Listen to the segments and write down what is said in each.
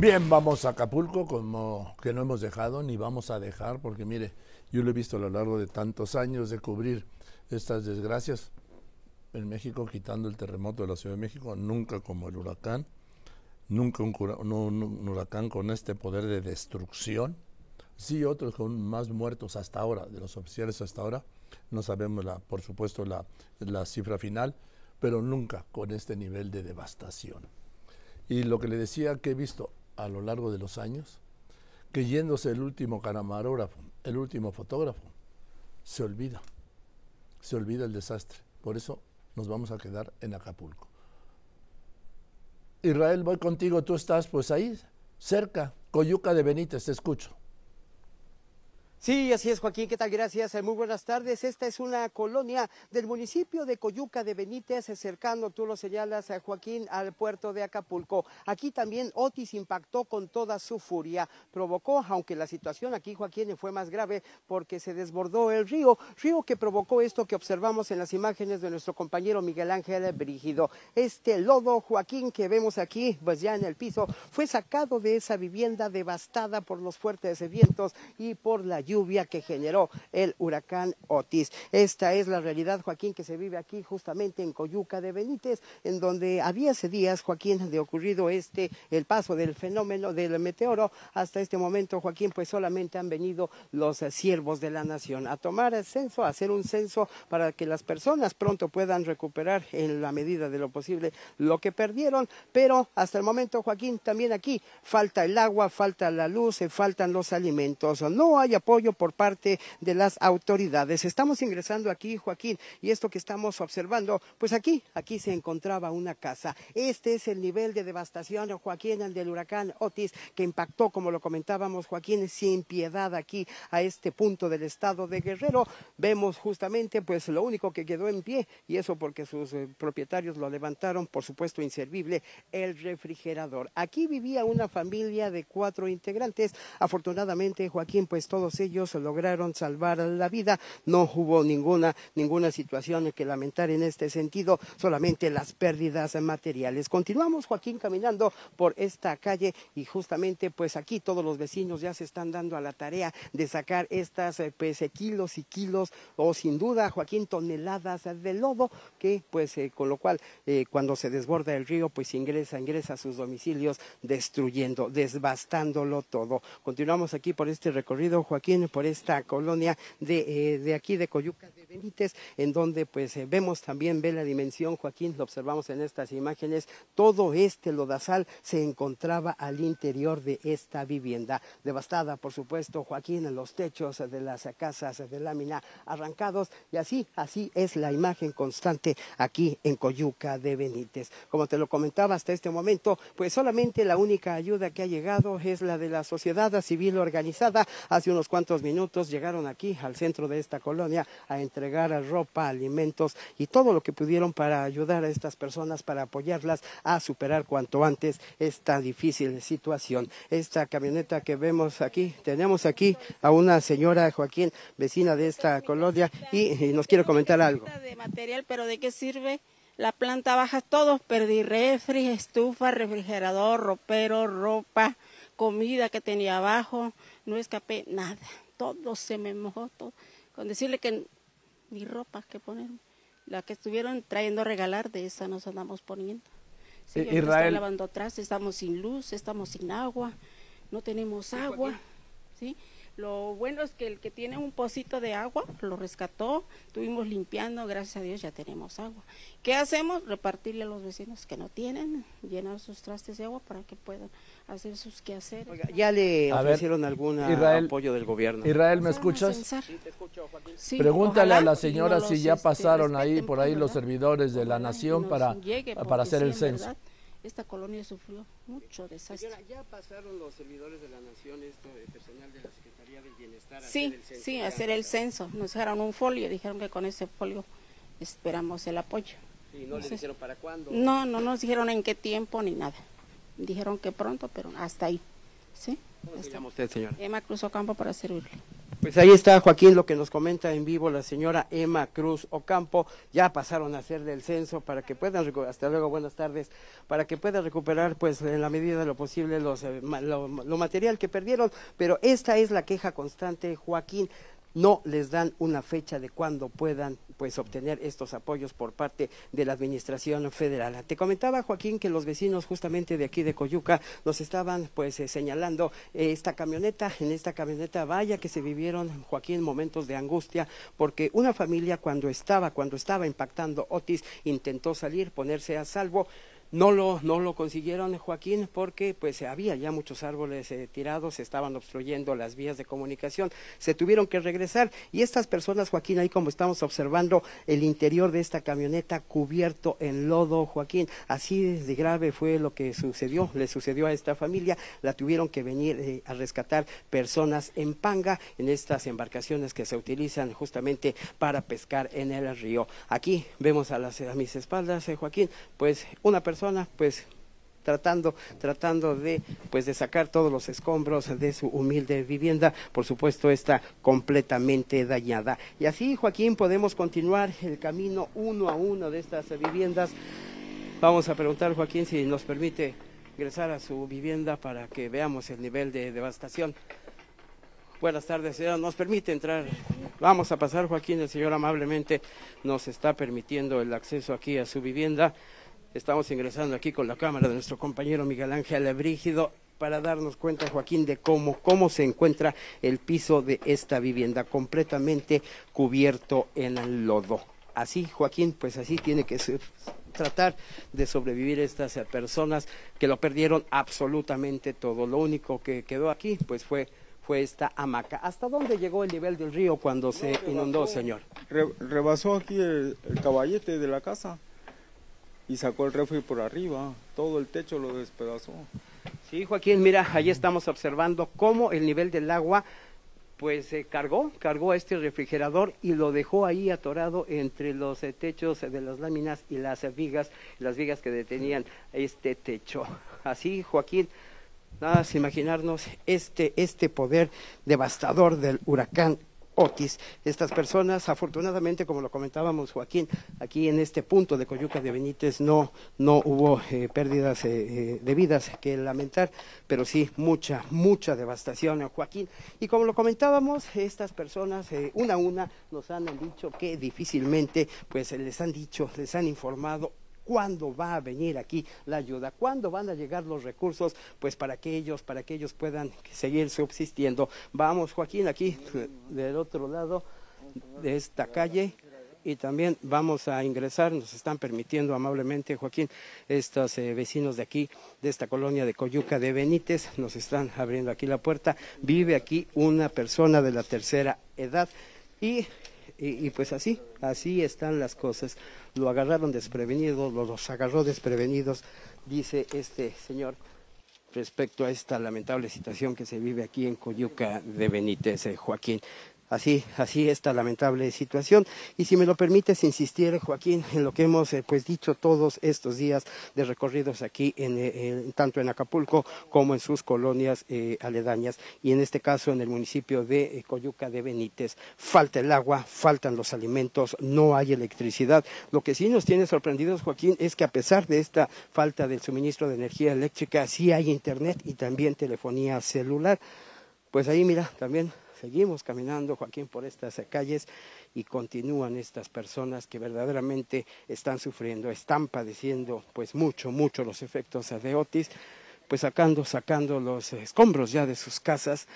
Bien, vamos a Acapulco, como que no hemos dejado ni vamos a dejar, porque mire, yo lo he visto a lo largo de tantos años de cubrir estas desgracias en México, quitando el terremoto de la Ciudad de México, nunca como el huracán, nunca un, huracán con este poder de destrucción. Sí, otros con más muertos hasta ahora, de los oficiales hasta ahora, no sabemos, la, por supuesto, la, la cifra final, pero nunca con este nivel de devastación. Y lo que le decía que he visto a lo largo de los años, que yéndose el último camarógrafo, el último fotógrafo, se olvida, se olvida el desastre. Por eso nos vamos a quedar en Acapulco. Israel, voy contigo, tú estás pues ahí, cerca, Coyuca de Benítez, te escucho. Sí, así es, Joaquín. ¿Qué tal? Gracias. Muy buenas tardes. Esta es una colonia del municipio de Coyuca de Benítez, cercano, tú lo señalas, eh, Joaquín, al puerto de Acapulco. Aquí también Otis impactó con toda su furia. Provocó, aunque la situación aquí, Joaquín, fue más grave porque se desbordó el río, río que provocó esto que observamos en las imágenes de nuestro compañero Miguel Ángel Brígido. Este lodo, Joaquín, que vemos aquí, pues ya en el piso, fue sacado de esa vivienda devastada por los fuertes vientos y por la lluvia que generó el huracán Otis. Esta es la realidad, Joaquín, que se vive aquí justamente en Coyuca de Benítez, en donde había hace días, Joaquín, de ocurrido este, el paso del fenómeno del meteoro. Hasta este momento, Joaquín, pues solamente han venido los siervos de la nación a tomar el censo, a hacer un censo para que las personas pronto puedan recuperar en la medida de lo posible lo que perdieron. Pero hasta el momento, Joaquín, también aquí falta el agua, falta la luz, faltan los alimentos. No hay apoyo por parte de las autoridades. Estamos ingresando aquí, Joaquín, y esto que estamos observando, pues aquí, aquí se encontraba una casa. Este es el nivel de devastación, Joaquín, el del huracán Otis, que impactó, como lo comentábamos, Joaquín, sin piedad aquí a este punto del estado de Guerrero. Vemos justamente, pues lo único que quedó en pie, y eso porque sus eh, propietarios lo levantaron, por supuesto, inservible, el refrigerador. Aquí vivía una familia de cuatro integrantes. Afortunadamente, Joaquín, pues todos ellos ellos lograron salvar la vida. No hubo ninguna, ninguna situación que lamentar en este sentido, solamente las pérdidas materiales. Continuamos, Joaquín, caminando por esta calle y justamente pues aquí todos los vecinos ya se están dando a la tarea de sacar estas eh, pues, kilos y kilos o sin duda, Joaquín, toneladas de lodo que pues eh, con lo cual eh, cuando se desborda el río pues ingresa, ingresa a sus domicilios destruyendo, desbastándolo todo. Continuamos aquí por este recorrido, Joaquín, por esta colonia de, eh, de aquí de Coyuca de Benítez, en donde pues eh, vemos también, ve la dimensión, Joaquín, lo observamos en estas imágenes, todo este lodazal se encontraba al interior de esta vivienda, devastada por supuesto, Joaquín, en los techos de las casas de lámina arrancados, y así, así es la imagen constante aquí en Coyuca de Benítez. Como te lo comentaba hasta este momento, pues solamente la única ayuda que ha llegado es la de la sociedad civil organizada hace unos cuantos minutos llegaron aquí al centro de esta colonia a entregar ropa, alimentos y todo lo que pudieron para ayudar a estas personas, para apoyarlas a superar cuanto antes esta difícil situación. Esta camioneta que vemos aquí, tenemos aquí a una señora Joaquín, vecina de esta colonia y, nos quiere comentar algo. De material, pero ¿de qué sirve? La planta baja, todos perdí refri, estufa, refrigerador, ropero, ropa, comida que tenía abajo, no escapé nada, todo se me mojó, todo. Con decirle que mi ropa que poner, la que estuvieron trayendo a regalar, de esa nos andamos poniendo. Sí, Israel. lavando atrás, estamos sin luz, estamos sin agua, no tenemos agua, ¿sí? Lo bueno es que el que tiene un pocito de agua lo rescató, estuvimos limpiando, gracias a Dios ya tenemos agua. ¿Qué hacemos? Repartirle a los vecinos que no tienen, llenar sus trastes de agua para que puedan hacer sus quehaceres. ¿Ya le ofrecieron algún apoyo del gobierno? Israel, ¿me escuchas? Sí, te escucho, Joaquín. Pregúntale a la señora si ya este, pasaron ahí por ahí los servidores de la nación para, para hacer el censo esta colonia sufrió mucho desastre. ¿Ya pasaron los servidores de la Nación, esto, el personal de la Secretaría del Bienestar? Sí, hacer el sí, hacer el censo. Nos dejaron un folio, dijeron que con ese folio esperamos el apoyo. ¿Y no le dijeron para cuándo? No, no nos dijeron en qué tiempo ni nada. Dijeron que pronto, pero hasta ahí. ¿Sí? ¿Cómo se llama usted, señor? Emma Cruz Ocampo para servirle. Pues ahí está Joaquín lo que nos comenta en vivo la señora Emma Cruz Ocampo. Ya pasaron a hacer del censo para que puedan hasta luego, buenas tardes, para que puedan recuperar pues en la medida de lo posible los, eh, lo, lo material que perdieron. Pero esta es la queja constante, Joaquín no les dan una fecha de cuándo puedan pues obtener estos apoyos por parte de la administración federal. Te comentaba Joaquín que los vecinos justamente de aquí de Coyuca nos estaban pues eh, señalando eh, esta camioneta, en esta camioneta vaya que se vivieron Joaquín momentos de angustia porque una familia cuando estaba cuando estaba impactando Otis intentó salir, ponerse a salvo no lo, no lo consiguieron, Joaquín, porque pues había ya muchos árboles eh, tirados, estaban obstruyendo las vías de comunicación, se tuvieron que regresar. Y estas personas, Joaquín, ahí como estamos observando el interior de esta camioneta cubierto en lodo, Joaquín, así de grave fue lo que sucedió, le sucedió a esta familia, la tuvieron que venir eh, a rescatar personas en panga, en estas embarcaciones que se utilizan justamente para pescar en el río. Aquí vemos a, las, a mis espaldas, eh, Joaquín, pues una persona pues tratando tratando de pues de sacar todos los escombros de su humilde vivienda por supuesto está completamente dañada y así Joaquín podemos continuar el camino uno a uno de estas viviendas vamos a preguntar Joaquín si nos permite ingresar a su vivienda para que veamos el nivel de devastación Buenas tardes, señora. ¿Nos permite entrar? Vamos a pasar, Joaquín. El señor amablemente nos está permitiendo el acceso aquí a su vivienda. Estamos ingresando aquí con la cámara de nuestro compañero Miguel Ángel Brígido para darnos cuenta, Joaquín, de cómo, cómo se encuentra el piso de esta vivienda completamente cubierto en lodo. Así, Joaquín, pues así tiene que ser, tratar de sobrevivir estas personas que lo perdieron absolutamente todo. Lo único que quedó aquí, pues fue fue esta hamaca. ¿Hasta dónde llegó el nivel del río cuando se inundó, señor? rebasó aquí el caballete de la casa y sacó el refri por arriba, todo el techo lo despedazó. Sí, Joaquín, mira, ahí estamos observando cómo el nivel del agua pues se cargó, cargó a este refrigerador y lo dejó ahí atorado entre los eh, techos de las láminas y las vigas, las vigas que detenían este techo. Así, Joaquín, nada más imaginarnos este, este poder devastador del huracán Estas personas, afortunadamente, como lo comentábamos Joaquín, aquí en este punto de Coyuca de Benítez no, no hubo eh, pérdidas eh, eh, de vidas que lamentar, pero sí mucha, mucha devastación, Joaquín. Y como lo comentábamos, estas personas, una a una, nos han dicho que difícilmente, pues les han dicho, les han informado cuándo va a venir aquí la ayuda, cuándo van a llegar los recursos, pues para que ellos, para que ellos puedan seguir subsistiendo. Vamos, Joaquín, aquí del otro lado de esta calle y también vamos a ingresar, nos están permitiendo amablemente, Joaquín, estos eh, vecinos de aquí, de esta colonia de Coyuca de Benítez, nos están abriendo aquí la puerta. Vive aquí una persona de la tercera edad y y, pues así, así están las cosas. Lo agarraron desprevenidos, los agarró desprevenidos, dice este señor respecto a esta lamentable situación que se vive aquí en Coyuca de Benítez, eh, Joaquín. Así, así esta lamentable situación. Y si me lo permites insistir, Joaquín, en lo que hemos eh, pues dicho todos estos días de recorridos aquí, en, eh, tanto en Acapulco como en sus colonias eh, aledañas, y en este caso en el municipio de Coyuca de Benítez. Falta el agua, faltan los alimentos, no hay electricidad. Lo que sí nos tiene sorprendidos, Joaquín, es que a pesar de esta falta del suministro de energía eléctrica, sí hay internet y también telefonía celular. Pues ahí, mira, también Seguimos caminando, Joaquín, por estas calles y continúan estas personas que verdaderamente están sufriendo, están padeciendo pues mucho, mucho los efectos de Otis, pues sacando, sacando los escombros ya de sus casas,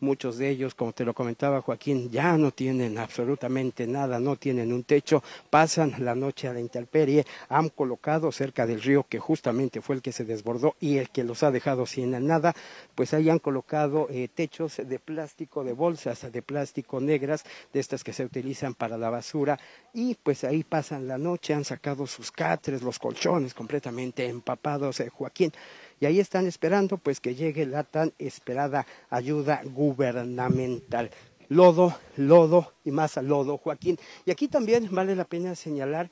Muchos de ellos, como te lo comentaba Joaquín, ya no tienen absolutamente nada, no tienen un techo, pasan la noche a la intemperie, han colocado cerca del río que justamente fue el que se desbordó y el que los ha dejado sin nada, pues ahí han colocado eh, techos de plástico, de bolsas de plástico negras, de estas que se utilizan para la basura, y pues ahí pasan la noche, han sacado sus catres, los colchones completamente empapados, eh, Joaquín y ahí están esperando pues que llegue la tan esperada ayuda gubernamental. Lodo, lodo y más lodo, Joaquín. Y aquí también vale la pena señalar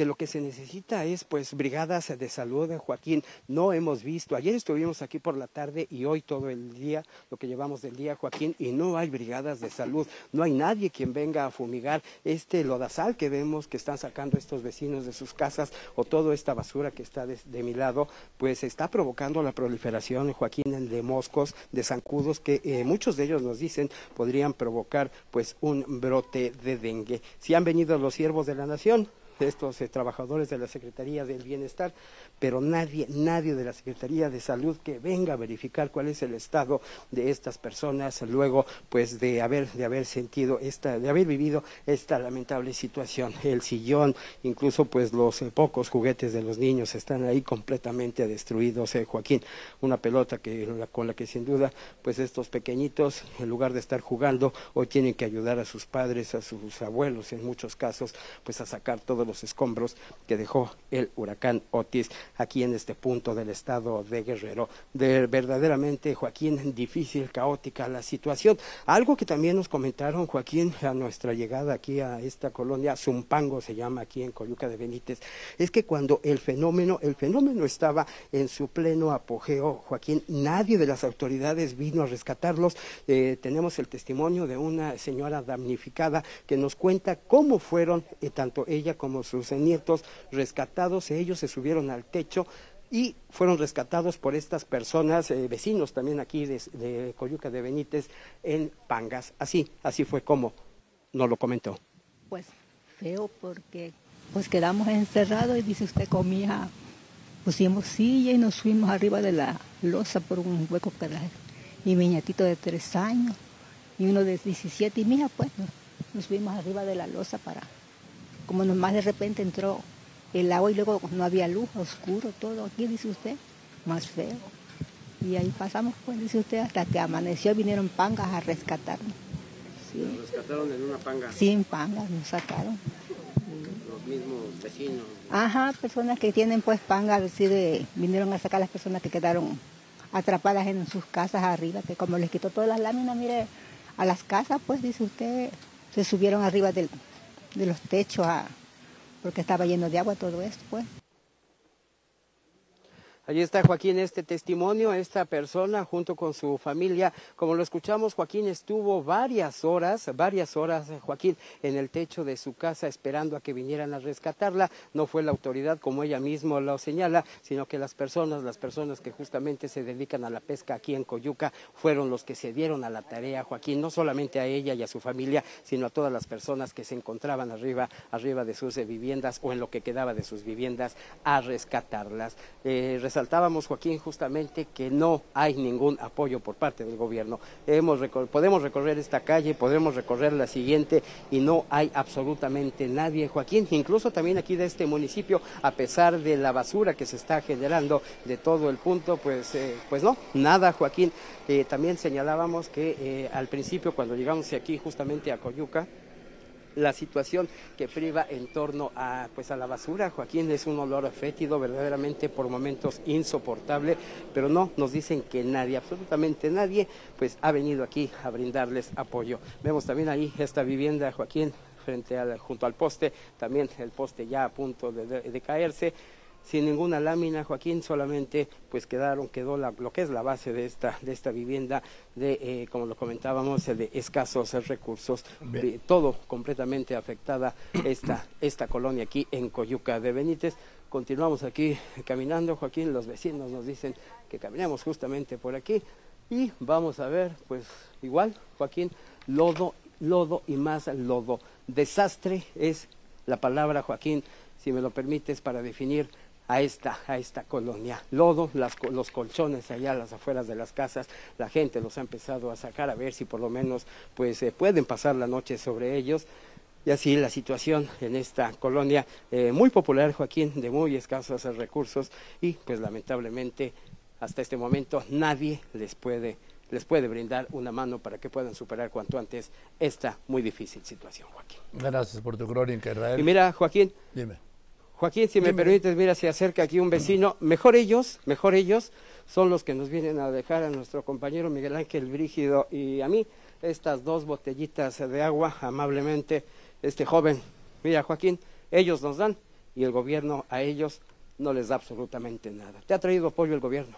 que lo que se necesita es pues brigadas de salud, Joaquín, no hemos visto, ayer estuvimos aquí por la tarde y hoy todo el día, lo que llevamos del día, Joaquín, y no hay brigadas de salud, no hay nadie quien venga a fumigar este lodazal que vemos que están sacando estos vecinos de sus casas o toda esta basura que está de, mi lado, pues está provocando la proliferación, Joaquín, de moscos, de zancudos que eh, muchos de ellos nos dicen podrían provocar pues un brote de dengue. Si han venido los siervos de la nación, estos eh, trabajadores de la Secretaría del Bienestar, pero nadie, nadie de la Secretaría de Salud que venga a verificar cuál es el estado de estas personas luego pues de haber, de haber sentido esta, de haber vivido esta lamentable situación. El sillón, incluso pues los eh, pocos juguetes de los niños están ahí completamente destruidos, eh, Joaquín. Una pelota que, con la que sin duda pues estos pequeñitos, en lugar de estar jugando, hoy tienen que ayudar a sus padres, a sus abuelos en muchos casos, pues a sacar todos los escombros que dejó el huracán Otis aquí en este punto del estado de Guerrero. De verdaderamente, Joaquín, difícil, caótica la situación. Algo que también nos comentaron, Joaquín, a nuestra llegada aquí a esta colonia, Zumpango se llama aquí en Coyuca de Benítez, es que cuando el fenómeno, el fenómeno estaba en su pleno apogeo, Joaquín, nadie de las autoridades vino a rescatarlos. Eh, tenemos el testimonio de una señora damnificada que nos cuenta cómo fueron eh, tanto ella como sus nietos rescatados, ellos se subieron al techo y fueron rescatados por estas personas, eh, vecinos también aquí de, Coyuca de Benítez, en Pangas. Así, así fue como nos lo comentó. Pues feo porque pues quedamos encerrados y dice usted comía, pusimos silla y nos fuimos arriba de la losa por un hueco que y mi nietito de tres años y uno de 17 y mía pues nos fuimos arriba de la losa para como nomás de repente entró el agua y luego no había luz, oscuro todo aquí, dice usted, más feo. Y ahí pasamos, pues, dice usted, hasta que amaneció, vinieron pangas a rescatarnos. Sí. rescataron en una panga? Sí, en pangas nos sacaron. Los mismos vecinos. Ajá, personas que tienen pues pangas, de, vinieron a sacar a las personas que quedaron atrapadas en sus casas arriba, que como les quitó todas las láminas, mire, a las casas, pues dice usted, se subieron arriba del, de los techos porque estaba lleno de agua todo esto, pues. Allí está Joaquín, este testimonio, esta persona junto con su familia. Como lo escuchamos, Joaquín estuvo varias horas, varias horas, Joaquín, en el techo de su casa esperando a que vinieran a rescatarla. No fue la autoridad como ella misma lo señala, sino que las personas, las personas que justamente se dedican a la pesca aquí en Coyuca, fueron los que se dieron a la tarea, Joaquín, no solamente a ella y a su familia, sino a todas las personas que se encontraban arriba, arriba de sus viviendas o en lo que quedaba de sus viviendas a rescatarlas. Eh, resaltábamos, Joaquín, justamente que no hay ningún apoyo por parte del gobierno. Hemos podemos recorrer esta calle, podremos recorrer la siguiente y no hay absolutamente nadie, Joaquín. Incluso también aquí de este municipio, a pesar de la basura que se está generando de todo el punto, pues, eh, pues no, nada, Joaquín. Eh, también señalábamos que eh, al principio, cuando llegamos aquí justamente a Coyuca, la situación que priva en torno a pues a la basura. Joaquín es un olor fétido verdaderamente por momentos insoportable, pero no nos dicen que nadie, absolutamente nadie, pues ha venido aquí a brindarles apoyo. Vemos también ahí esta vivienda, Joaquín, frente al, junto al poste, también el poste ya a punto de caerse sin ninguna lámina, Joaquín, solamente pues quedaron, quedó lo que es la base de esta, de esta vivienda, de, eh, como lo comentábamos, de escasos recursos, todo completamente afectada esta, esta colonia aquí en Coyuca de Benítez. Continuamos aquí caminando, Joaquín, los vecinos nos dicen que caminemos justamente por aquí y vamos a ver, pues igual, Joaquín, lodo, lodo y más lodo. Desastre es la palabra, Joaquín, si me lo permites, para definir a esta, a esta colonia. Lodo, los colchones allá a las afueras de las casas, la gente los ha empezado a sacar a ver si por lo menos pues eh, pueden pasar la noche sobre ellos. Y así la situación en esta colonia eh, muy popular, Joaquín, de muy escasos recursos y pues lamentablemente hasta este momento nadie les puede les puede brindar una mano para que puedan superar cuanto antes esta muy difícil situación, Joaquín. Gracias por tu crónica, Israel. Y mira, Joaquín, Dime Joaquín, si me permites, mira, se acerca aquí un vecino. Mejor ellos, mejor ellos son los que nos vienen a dejar a nuestro compañero Miguel Ángel Brígido y a mí estas dos botellitas de agua amablemente. Este joven, mira Joaquín, ellos nos dan y el gobierno a ellos no les da absolutamente nada. ¿Te ha traído apoyo el gobierno?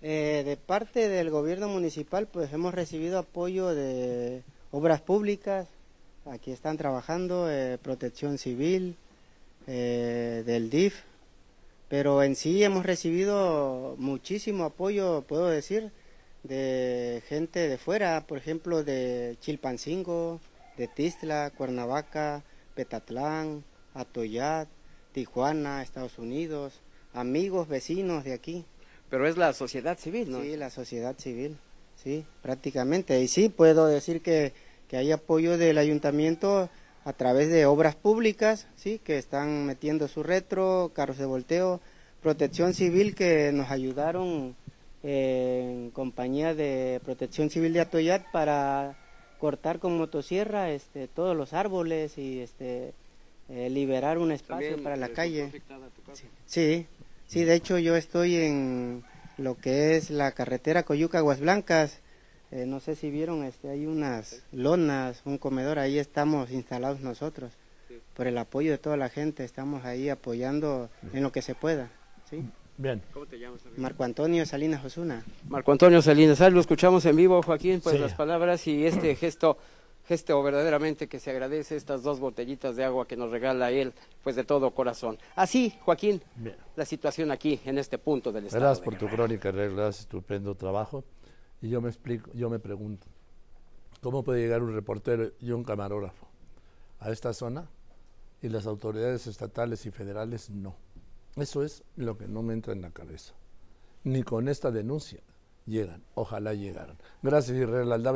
Eh, de parte del gobierno municipal, pues hemos recibido apoyo de obras públicas, aquí están trabajando, eh, protección civil, eh, del DIF, pero en sí hemos recibido muchísimo apoyo, puedo decir, de gente de fuera, por ejemplo, de Chilpancingo, de Tistla, Cuernavaca, Petatlán, Atoyat, Tijuana, Estados Unidos, amigos, vecinos de aquí. Pero es la sociedad civil, ¿no? Sí, la sociedad civil, sí, prácticamente. Y sí, puedo decir que, que hay apoyo del ayuntamiento a través de obras públicas, sí, que están metiendo su retro, carros de volteo, protección civil que nos ayudaron eh, en compañía de protección civil de Atoyat para cortar con motosierra este, todos los árboles y este, eh, liberar un espacio para la calle. Sí, sí, de hecho yo estoy en lo que es la carretera Coyuca Aguas Blancas, eh, no sé si vieron, este, hay unas lonas, un comedor, ahí estamos instalados nosotros. Por el apoyo de toda la gente, estamos ahí apoyando en lo que se pueda. ¿sí? Bien. ¿Cómo te llamas? amigo? Marco Antonio Salinas Osuna. Marco Antonio Salinas, ah, lo escuchamos en vivo, Joaquín, pues Sí. las palabras y este gesto, gesto verdaderamente que se agradece estas dos botellitas de agua que nos regala él, pues de todo corazón. Así, Joaquín, Bien. la situación aquí, en este punto del estado. Gracias de por tu crónica, reglas, estupendo trabajo. Y yo me explico, yo me pregunto, ¿cómo puede llegar un reportero y un camarógrafo a esta zona y las autoridades estatales y federales no? Eso es lo que no me entra en la cabeza. Ni con esta denuncia llegan, ojalá llegaran. Gracias, Israel Aldave.